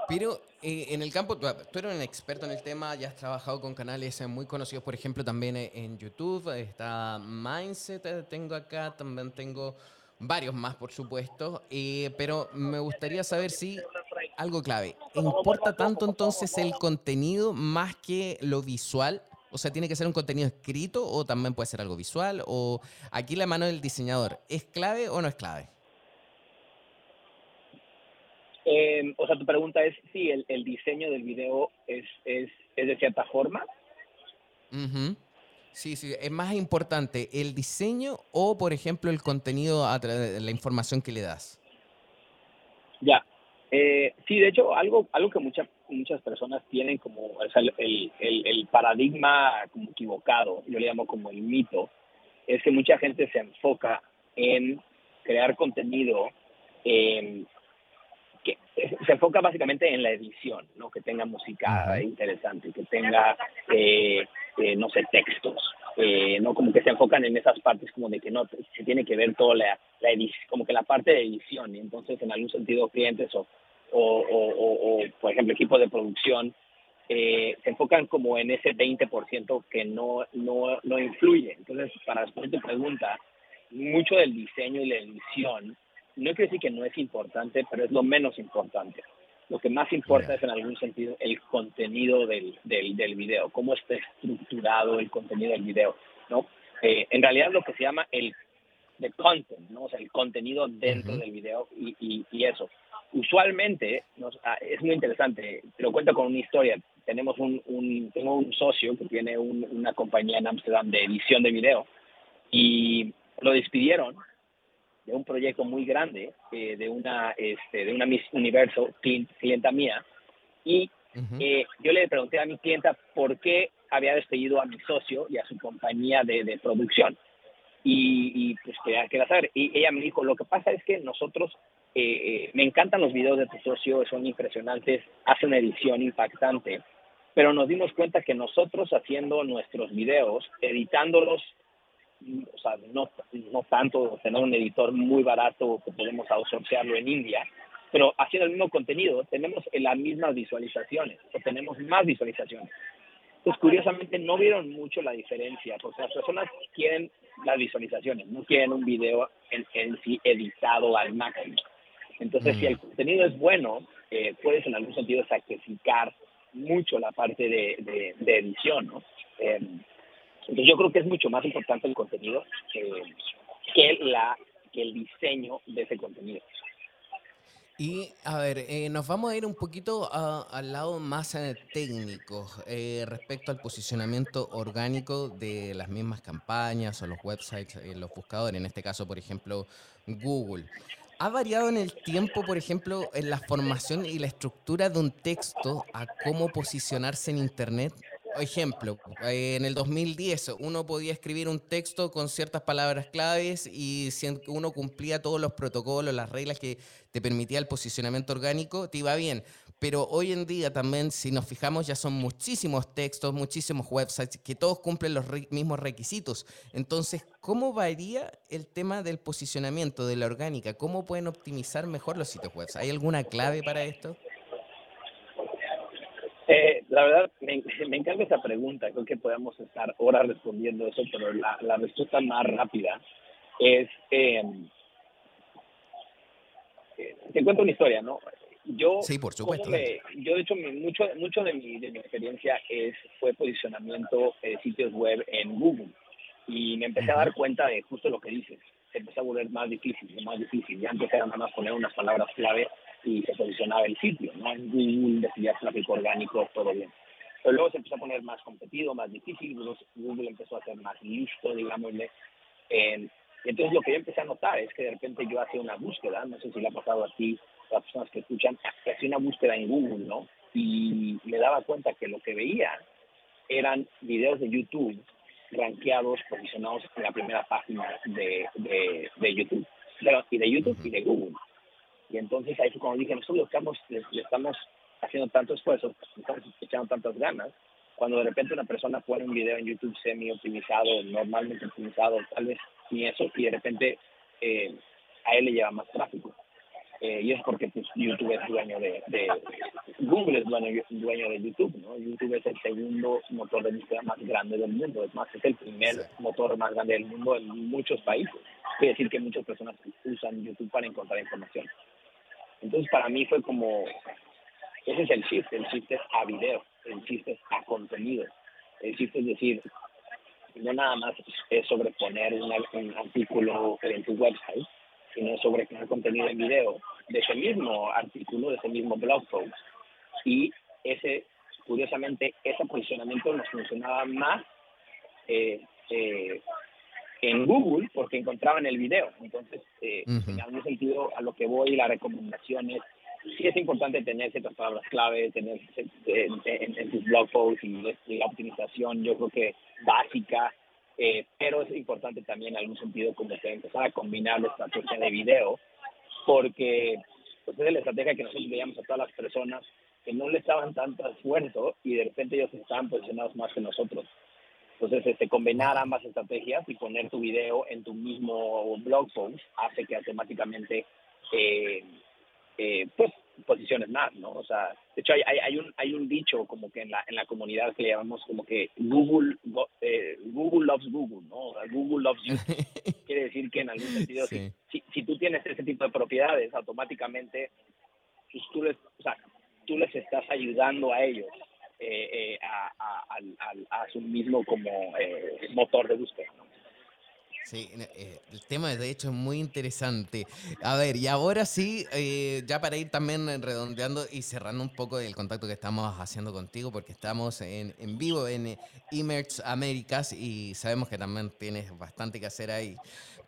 Pero eh, en el campo, tú, tú, eres un experto en el tema, ya has trabajado con canales eh, muy conocidos, por ejemplo, también eh, en YouTube, está Mindset, eh, tengo acá, también tengo varios más, por supuesto, eh, pero me gustaría saber si algo clave, ¿importa tanto entonces el contenido más que lo visual? O sea, ¿tiene que ser un contenido escrito o también puede ser algo visual? ¿O aquí la mano del diseñador es clave o no es clave? Eh, o sea, tu pregunta es si el, el diseño del video es, es, es, de cierta forma. Uh -huh. Sí, sí, es más importante el diseño o, por ejemplo, el contenido, a de la información que le das. Ya. Eh, sí, de hecho, algo, algo que muchas muchas personas tienen como o sea, el, el, el, paradigma como equivocado, yo le llamo como el mito, es que mucha gente se enfoca en crear contenido eh, que se enfoca básicamente en la edición, ¿no? Que tenga música interesante, que tenga, eh, eh, no sé, textos, eh, ¿no? Como que se enfocan en esas partes como de que no, se tiene que ver toda la, la edición, como que la parte de edición, y entonces en algún sentido clientes o, o, o, o, o por ejemplo, equipos de producción eh, se enfocan como en ese 20% que no, no, no influye. Entonces, para responder tu pregunta, mucho del diseño y la edición no quiere decir que no es importante, pero es lo menos importante. Lo que más importa yeah. es en algún sentido el contenido del, del, del, video, cómo está estructurado el contenido del video, ¿no? Eh, en realidad lo que se llama el the content, ¿no? O sea, el contenido dentro uh -huh. del video y, y, y eso. Usualmente, nos, ah, es muy interesante, te lo cuento con una historia. Tenemos un, un tengo un socio que tiene un, una compañía en Amsterdam de edición de video y lo despidieron de un proyecto muy grande eh, de una este, de una Miss Universo clienta mía. Y uh -huh. eh, yo le pregunté a mi clienta por qué había despedido a mi socio y a su compañía de, de producción. Y, y, pues quería, quería saber. Y ella me dijo lo que pasa es que nosotros eh, eh, me encantan los videos de tu socio son impresionantes hace una edición impactante pero nos dimos cuenta que nosotros haciendo nuestros videos editándolos o sea, no, no tanto tener un editor muy barato que podemos outsourcearlo en India, pero haciendo el mismo contenido tenemos las mismas visualizaciones o tenemos más visualizaciones. Pues curiosamente no vieron mucho la diferencia, porque las personas quieren las visualizaciones, no quieren un video en, en sí editado al máximo. Entonces, mm. si el contenido es bueno, eh, puedes en algún sentido sacrificar mucho la parte de, de, de edición, ¿no? Eh, entonces yo creo que es mucho más importante el contenido eh, que, la, que el diseño de ese contenido. Y a ver, eh, nos vamos a ir un poquito a, al lado más eh, técnico eh, respecto al posicionamiento orgánico de las mismas campañas o los websites, eh, los buscadores, en este caso, por ejemplo, Google. ¿Ha variado en el tiempo, por ejemplo, en la formación y la estructura de un texto a cómo posicionarse en Internet? Ejemplo, en el 2010 uno podía escribir un texto con ciertas palabras claves y si uno cumplía todos los protocolos, las reglas que te permitía el posicionamiento orgánico, te iba bien. Pero hoy en día también, si nos fijamos, ya son muchísimos textos, muchísimos websites que todos cumplen los mismos requisitos. Entonces, ¿cómo varía el tema del posicionamiento, de la orgánica? ¿Cómo pueden optimizar mejor los sitios web? ¿Hay alguna clave para esto? Eh, la verdad, me, me, encanta esa pregunta. Creo que podemos estar horas respondiendo eso, pero la, la respuesta más rápida es... Eh, eh, te cuento una historia, ¿no? Yo, sí, por supuesto. Me, yo, de hecho, mucho, mucho de, mi, de mi experiencia es, fue posicionamiento de sitios web en Google. Y me empecé a dar cuenta de justo lo que dices. se empezó a volver más difícil, más difícil. Ya empezaron nada más poner unas palabras clave y se posicionaba el sitio, ¿no? En Google decía tráfico orgánico, todo bien. Pero luego se empezó a poner más competido, más difícil, Google empezó a ser más listo, digámosle. Eh, entonces lo que yo empecé a notar es que de repente yo hacía una búsqueda, no sé si le ha pasado a ti, a las personas que escuchan, hacía una búsqueda en Google, ¿no? Y me daba cuenta que lo que veía eran videos de YouTube rankeados, posicionados en la primera página de, de, YouTube. y de YouTube y de Google. Y entonces ahí fue cuando dije, nosotros estamos, le, estamos haciendo tanto esfuerzo, estamos echando tantas ganas, cuando de repente una persona pone un video en YouTube semi-optimizado, normalmente optimizado, tal vez ni eso, y de repente eh, a él le lleva más tráfico. Eh, y es porque pues, YouTube es dueño de, Google es dueño, dueño, de YouTube, ¿no? YouTube es el segundo motor de búsqueda más grande del mundo, es más, es el primer motor más grande del mundo en muchos países. Quiere decir que muchas personas usan YouTube para encontrar información. Entonces para mí fue como, ese es el shift, el shift es a video, el shift es a contenido, el shift es decir, no nada más es sobreponer un artículo en tu website, sino sobre crear contenido en video de ese mismo artículo, de ese mismo blog post. Y ese, curiosamente, ese posicionamiento nos funcionaba más eh, eh, en Google porque encontraban el video. Entonces, eh, en algún sentido, a lo que voy, la recomendación es, sí es importante tener ciertas palabras clave, tener en, tus blog posts y, la optimización, yo creo que básica, eh, pero es importante también en algún sentido como que empezar a combinar la estrategia de video, porque pues es la estrategia que nosotros veíamos a todas las personas que no le estaban tanto esfuerzo y de repente ellos estaban posicionados más que nosotros. Entonces, este, combinar ambas estrategias y poner tu video en tu mismo blog post hace que automáticamente eh, eh, pues posiciones más, ¿no? O sea, de hecho hay, hay, un hay un dicho como que en la en la comunidad que le llamamos como que Google eh, Google loves Google, ¿no? Google loves you. Quiere decir que en algún sentido si, si, tú tienes ese tipo de propiedades, automáticamente pues, tú les, o sea, tú les estás ayudando a ellos eh, eh, a, a, a, a, su mismo como motor de búsqueda, ¿no? Sí, eh, el tema de hecho es muy interesante. A ver, y ahora sí, eh, ya para ir también redondeando y cerrando un poco el contacto que estamos haciendo contigo, porque estamos en, en vivo en Emerge Américas y sabemos que también tienes bastante que hacer ahí.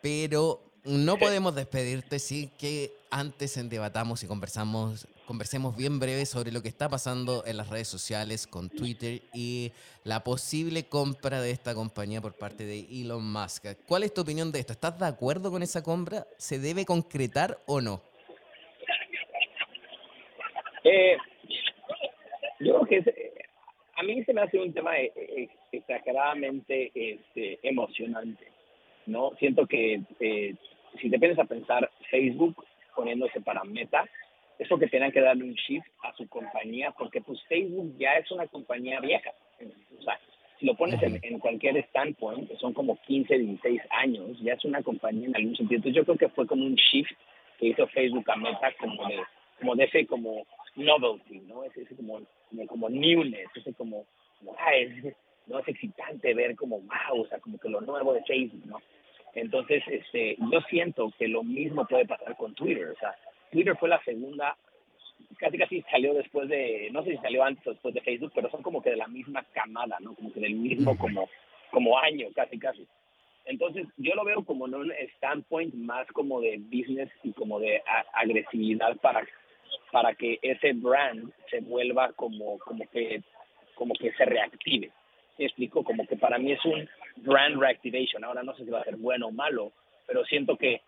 Pero no podemos despedirte sin que antes debatamos y conversamos, conversemos bien breve sobre lo que está pasando en las redes sociales con Twitter y la posible compra de esta compañía por parte de Elon Musk. ¿Cuál es tu opinión de esto? ¿Estás de acuerdo con esa compra? ¿Se debe concretar o no? Eh, yo creo que a mí se me hace un tema eh, eh, exageradamente este, emocionante. ¿no? Siento que si te piensas a pensar, Facebook poniéndose para meta, eso que tenían que darle un shift a su compañía, porque pues Facebook ya es una compañía vieja. O sea, si lo pones en, cualquier standpoint, son como 15, 16 años, ya es una compañía en algún sentido. Entonces yo creo que fue como un shift que hizo Facebook a meta como de, como de ese como novelty, ¿no? Ese, ese como, como, newness, ese como, ah, es, no es excitante ver como, wow, o sea, como que lo nuevo de Facebook, ¿no? Entonces, este, yo siento que lo mismo puede pasar con Twitter. O sea, Twitter fue la segunda, casi casi salió después de, no sé si salió antes o después de Facebook, pero son como que de la misma camada, ¿no? Como que del mismo como, como año, casi casi. Entonces, yo lo veo como en un standpoint más como de business y como de agresividad para, para que ese brand se vuelva como, como que, como que se reactive. ¿Me explico? Como que para mí es un brand reactivation. Ahora no sé si va a ser bueno o malo, pero siento que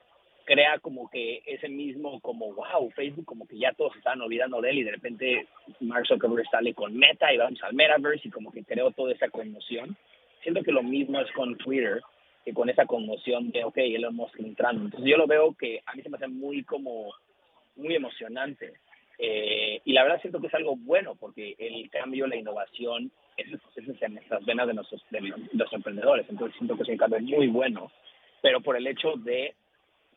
crea como que ese mismo, como wow, Facebook, como que ya todos están olvidando de él y de repente Mark Zuckerberg sale con Meta y vamos al Metaverse y como que creó toda esa conmoción. Siento que lo mismo es con Twitter, que con esa conmoción de, ok, Elon Musk entrando. Entonces yo lo veo que a mí se me hace muy como, muy emocionante. Eh, y la verdad siento que es algo bueno porque el cambio, la innovación eso, es en las venas de, nuestros, los emprendedores. Entonces siento que es un cambio muy bueno, pero por el hecho de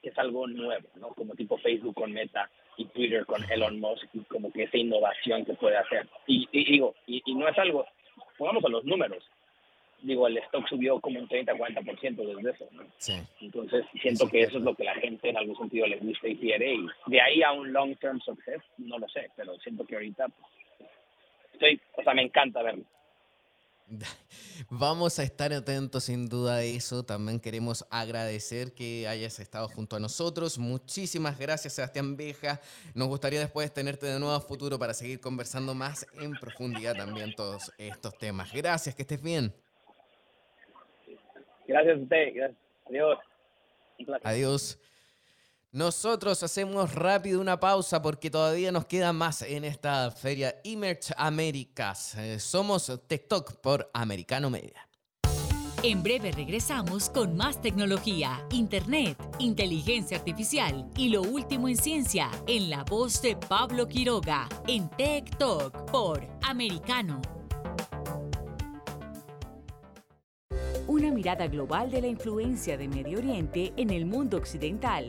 que es algo nuevo, ¿no? Como tipo Facebook con Meta y Twitter con Elon Musk y como que esa innovación que puede hacer. Y, digo, y, no es algo, pongamos a los números. digo, el stock subió como un 30-40% desde eso. ¿no? Sí. Entonces, siento que eso es lo que la gente en algún sentido le gusta y quiere. Y de ahí a un long-term success, no lo sé, pero siento que ahorita pues, estoy, o sea, me encanta verlo. Vamos a estar atentos sin duda a eso. También queremos agradecer que hayas estado junto a nosotros. Muchísimas gracias, Sebastián Beja. Nos gustaría después tenerte de nuevo a futuro para seguir conversando más en profundidad también todos estos temas. Gracias, que estés bien. Gracias a usted. Gracias. Adiós. Adiós. Nosotros hacemos rápido una pausa porque todavía nos queda más en esta feria Emerge Américas. Eh, somos TikTok por Americano Media. En breve regresamos con más tecnología, internet, inteligencia artificial y lo último en ciencia en la voz de Pablo Quiroga en Tech Talk por Americano. Una mirada global de la influencia de Medio Oriente en el mundo occidental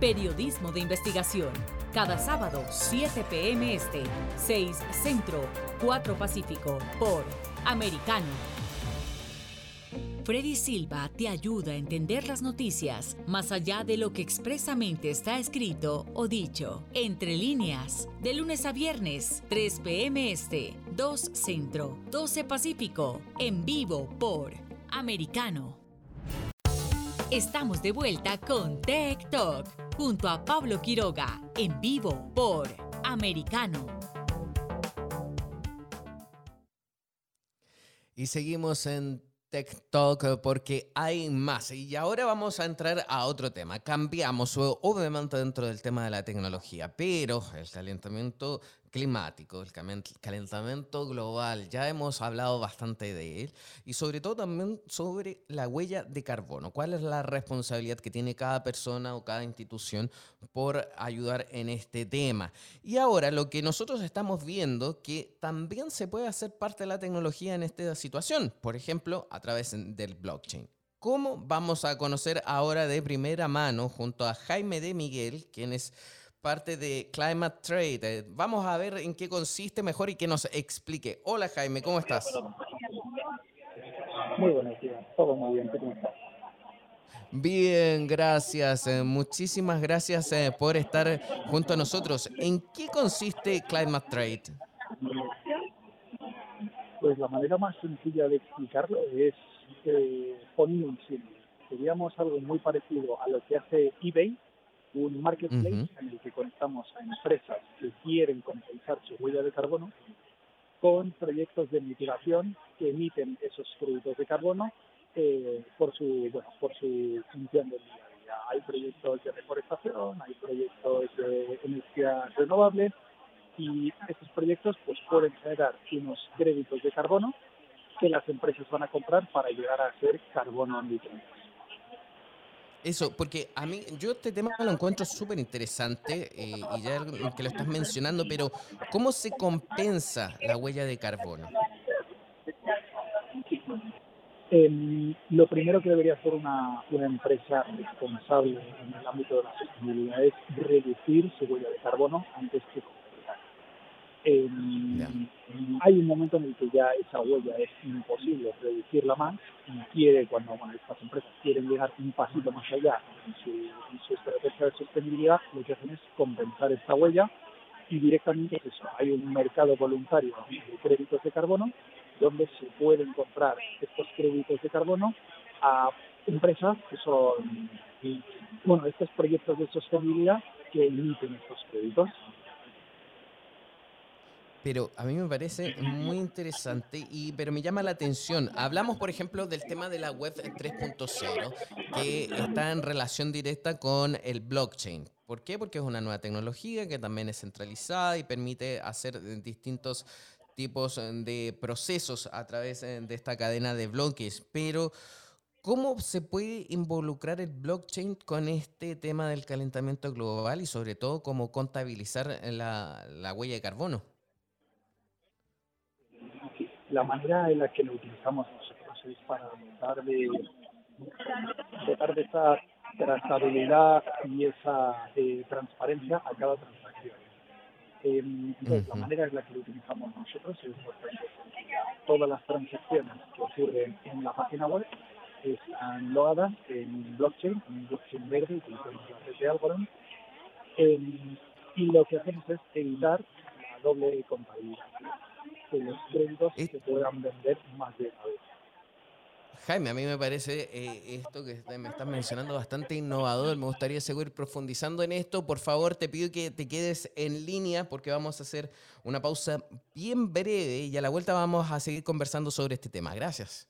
Periodismo de investigación. Cada sábado, 7 p.m. Este, 6 Centro, 4 Pacífico, por Americano. Freddy Silva te ayuda a entender las noticias más allá de lo que expresamente está escrito o dicho. Entre líneas, de lunes a viernes, 3 p.m. Este, 2 Centro, 12 Pacífico, en vivo por Americano. Estamos de vuelta con Tech Talk junto a Pablo Quiroga en vivo por Americano. Y seguimos en TikTok porque hay más. Y ahora vamos a entrar a otro tema. Cambiamos, obviamente, dentro del tema de la tecnología, pero el calentamiento climático, el calentamiento global, ya hemos hablado bastante de él y sobre todo también sobre la huella de carbono. ¿Cuál es la responsabilidad que tiene cada persona o cada institución por ayudar en este tema? Y ahora lo que nosotros estamos viendo que también se puede hacer parte de la tecnología en esta situación, por ejemplo, a través del blockchain. ¿Cómo vamos a conocer ahora de primera mano junto a Jaime de Miguel, quien es parte de Climate Trade. Eh, vamos a ver en qué consiste mejor y que nos explique. Hola Jaime, ¿cómo estás? Muy buenos días, todo muy bien, ¿cómo estás? Bien, gracias. Eh, muchísimas gracias eh, por estar junto a nosotros. ¿En qué consiste Climate Trade? Pues la manera más sencilla de explicarlo es eh, poniendo un símbolo. Seríamos algo muy parecido a lo que hace eBay, un marketplace en el que conectamos a empresas que quieren compensar su huella de carbono con proyectos de mitigación que emiten esos productos de carbono eh, por su bueno por su función del día a día. Hay proyectos de reforestación, hay proyectos de energía renovable y esos proyectos pues pueden generar unos créditos de carbono que las empresas van a comprar para llegar a ser carbono neutrales. Eso, porque a mí, yo este tema lo encuentro súper interesante eh, y ya que lo estás mencionando, pero ¿cómo se compensa la huella de carbono? Em, lo primero que debería hacer una, una empresa responsable en el ámbito de la sostenibilidad es reducir su huella de carbono antes que eh, hay un momento en el que ya esa huella es imposible reducirla más y quiere, cuando bueno, estas empresas quieren llegar un pasito más allá en su, estrategia de sostenibilidad, lo que hacen es compensar esta huella y directamente es eso. Hay un mercado voluntario de créditos de carbono donde se pueden comprar estos créditos de carbono a empresas que son, bueno, estos proyectos de sostenibilidad que emiten estos créditos. Pero a mí me parece muy interesante, y, pero me llama la atención. Hablamos, por ejemplo, del tema de la web 3.0, que está en relación directa con el blockchain. ¿Por qué? Porque es una nueva tecnología que también es centralizada y permite hacer distintos tipos de procesos a través de esta cadena de bloques. Pero, ¿cómo se puede involucrar el blockchain con este tema del calentamiento global y sobre todo cómo contabilizar la, la huella de carbono? La manera en la que lo utilizamos nosotros es para dotar de, dotar de esa trazabilidad y esa eh, transparencia a cada transacción. Eh, entonces, la manera en la que lo utilizamos nosotros es todas las transacciones que ocurren en la página web están logadas en blockchain, en blockchain verde, utilizamos la red de Algorand, eh, y lo que hacemos es evitar la doble contabilidad que los créditos se puedan vender más de una vez. Jaime, a mí me parece eh, esto que me estás mencionando bastante innovador. Me gustaría seguir profundizando en esto. Por favor, te pido que te quedes en línea porque vamos a hacer una pausa bien breve y a la vuelta vamos a seguir conversando sobre este tema. Gracias.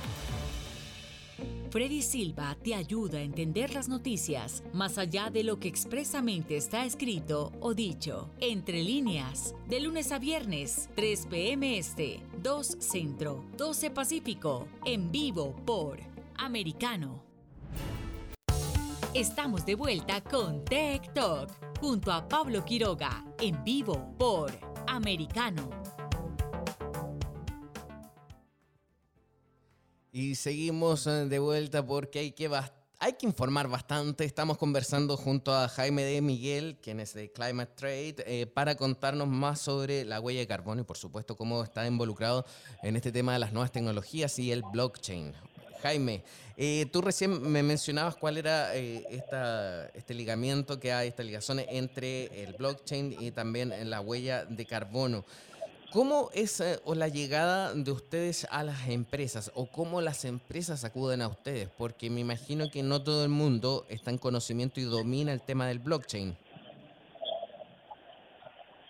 Freddy Silva te ayuda a entender las noticias más allá de lo que expresamente está escrito o dicho. Entre líneas, de lunes a viernes, 3 p.m. Este, 2 Centro, 12 Pacífico, en vivo por Americano. Estamos de vuelta con Tech Talk junto a Pablo Quiroga, en vivo por Americano. Y seguimos eh, de vuelta porque hay que, hay que informar bastante. Estamos conversando junto a Jaime de Miguel, quien es de Climate Trade, eh, para contarnos más sobre la huella de carbono y por supuesto cómo está involucrado en este tema de las nuevas tecnologías y el blockchain. Jaime, eh, tú recién me mencionabas cuál era esta, este ligamiento que hay, esta ligación entre el blockchain y también la huella de carbono. ¿Cómo es eh, la llegada de ustedes a las empresas o cómo las empresas acuden a ustedes? Porque me imagino que no todo el mundo está en conocimiento y domina el tema del blockchain.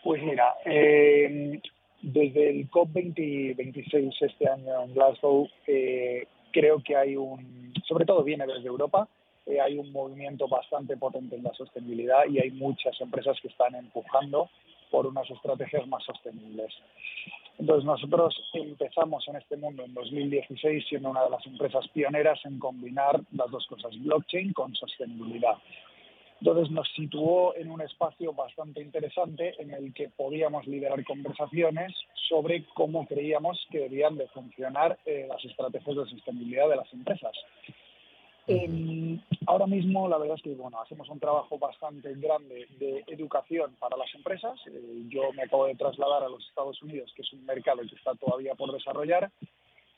Pues mira, eh, desde el COP26 este año en Glasgow, eh, creo que hay un, sobre todo viene desde Europa, hay un movimiento bastante potente en la sostenibilidad y hay muchas empresas que están empujando por unas estrategias más sostenibles. Entonces nosotros empezamos en este mundo en 2016 siendo una de las empresas pioneras en combinar las dos cosas, blockchain con sostenibilidad. Entonces nos situó en un espacio bastante interesante en el que podíamos liderar conversaciones sobre cómo creíamos que debían de funcionar eh, las estrategias de sostenibilidad de las empresas. Ahora mismo la verdad es que bueno, hacemos un trabajo bastante grande de educación para las empresas. Eh, yo me acabo de trasladar a los Estados Unidos, que es un mercado que está todavía por desarrollar,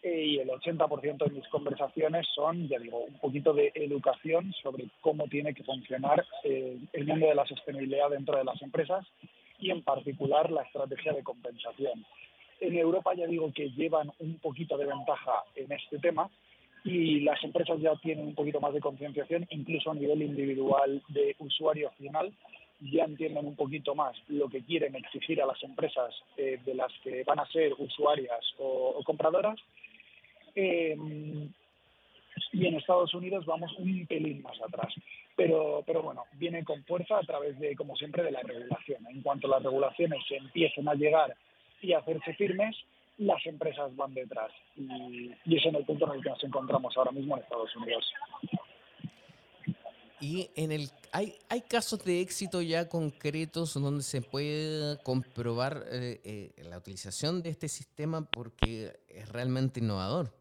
eh, y el 80% de mis conversaciones son, ya digo, un poquito de educación sobre cómo tiene que funcionar eh, el mundo de la sostenibilidad dentro de las empresas y en particular la estrategia de compensación. En Europa ya digo que llevan un poquito de ventaja en este tema y las empresas ya tienen un poquito más de concienciación, incluso a nivel individual de usuario final, ya entienden un poquito más lo que quieren exigir a las empresas eh, de las que van a ser usuarias o, compradoras. Eh, y en Estados Unidos vamos un pelín más atrás. Pero, pero bueno, viene con fuerza a través de, como siempre, de la regulación. En cuanto las regulaciones empiecen a llegar y a hacerse firmes, las empresas van detrás. Y, y es en el punto en el que nos encontramos ahora mismo en Estados Unidos. Y en el hay, hay casos de éxito ya concretos donde se puede comprobar eh, eh, la utilización de este sistema porque es realmente innovador.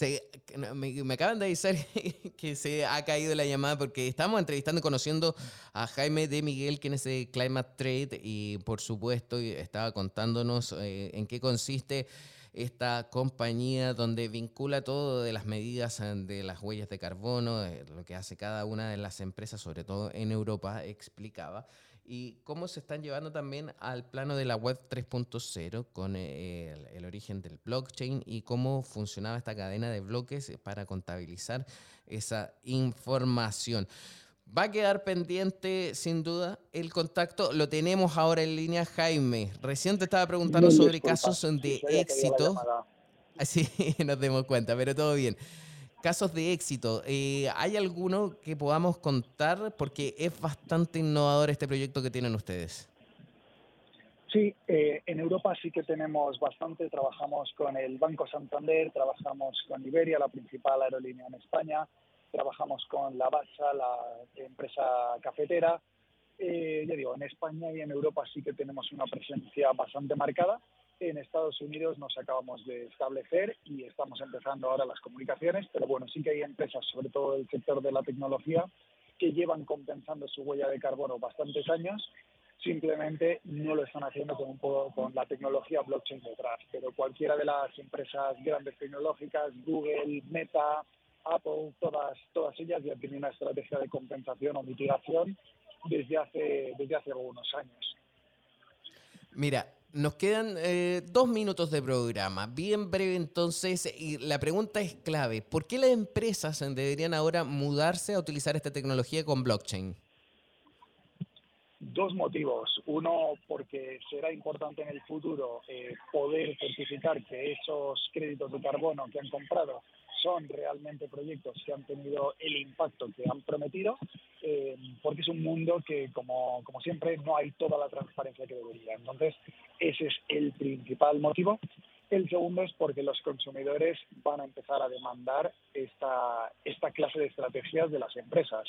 Se, me, acaban de avisar que se ha caído la llamada porque estamos entrevistando y conociendo a Jaime de Miguel, quien es de Climate Trade, y por supuesto estaba contándonos eh, en qué consiste esta compañía donde vincula todo de las medidas eh, de las huellas de carbono, lo que hace cada una de las empresas, sobre todo en Europa, explicaba, y cómo se están llevando también al plano de la web 3.0 con eh, el, origen del blockchain y cómo funcionaba esta cadena de bloques para contabilizar esa información. Va a quedar pendiente, sin duda, el contacto. Lo tenemos ahora en línea, Jaime. Recién te estaba preguntando sobre casos de éxito. Así nos demos cuenta, pero todo bien. Casos de éxito. Eh, ¿Hay alguno que podamos contar? Porque es bastante innovador este proyecto que tienen ustedes. Sí, eh, en Europa sí que tenemos bastante. Trabajamos con el Banco Santander, trabajamos con Iberia, la principal aerolínea en España trabajamos con la Bacha, la empresa cafetera. Eh, ya digo, en España y en Europa sí que tenemos una presencia bastante marcada. En Estados Unidos nos acabamos de establecer y estamos empezando ahora las comunicaciones, pero bueno, sí que hay empresas, sobre todo del sector de la tecnología, que llevan compensando su huella de carbono bastantes años, simplemente no lo están haciendo con, un poco, con la tecnología blockchain detrás. Pero cualquiera de las empresas grandes tecnológicas, Google, Meta, Apple, todas, todas ellas ya tienen una estrategia de compensación o mitigación desde hace, desde hace algunos años. Mira, nos quedan eh, dos minutos de programa, bien breve entonces, y la pregunta es clave. ¿Por qué las empresas deberían ahora mudarse a utilizar esta tecnología con blockchain? Dos motivos. Uno, porque será importante en el futuro eh, poder certificar que esos créditos de carbono que han comprado son realmente proyectos que han tenido el impacto que han prometido, eh, porque es un mundo que, como, como siempre, no hay toda la transparencia que debería. Entonces, ese es el principal motivo. El segundo es porque los consumidores van a empezar a demandar esta, esta clase de estrategias de las empresas.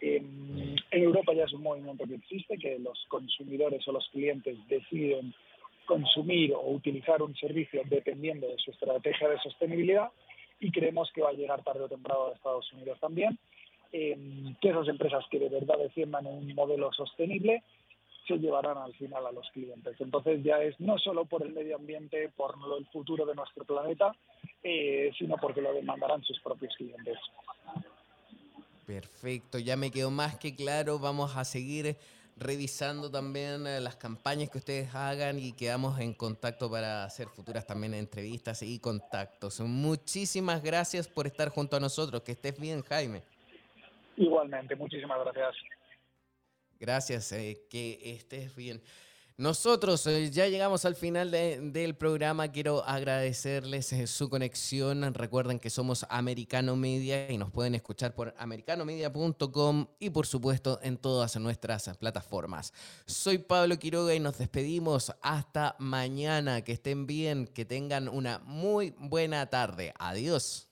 En, en Europa ya es un movimiento que existe, que los consumidores o los clientes deciden consumir o utilizar un servicio dependiendo de su estrategia de sostenibilidad y creemos que va a llegar tarde o temprano a Estados Unidos también. Eh, que esas empresas que de verdad defiendan un modelo sostenible se llevarán al final a los clientes. Entonces ya es no solo por el medio ambiente, por el futuro de nuestro planeta, eh, sino porque lo demandarán sus propios clientes. Perfecto, ya me quedó más que claro. Vamos a seguir revisando también eh, las campañas que ustedes hagan y quedamos en contacto para hacer futuras también entrevistas y contactos. Muchísimas gracias por estar junto a nosotros. Que estés bien, Jaime. Igualmente, muchísimas gracias. Gracias, eh, que estés bien. Nosotros eh, ya llegamos al final del programa. Quiero agradecerles eh, su conexión. Recuerden que somos Americano Media y nos pueden escuchar por americanomedia.com y por supuesto en todas nuestras plataformas. Soy Pablo Quiroga y nos despedimos hasta mañana. Que estén bien, que tengan una muy buena tarde. Adiós.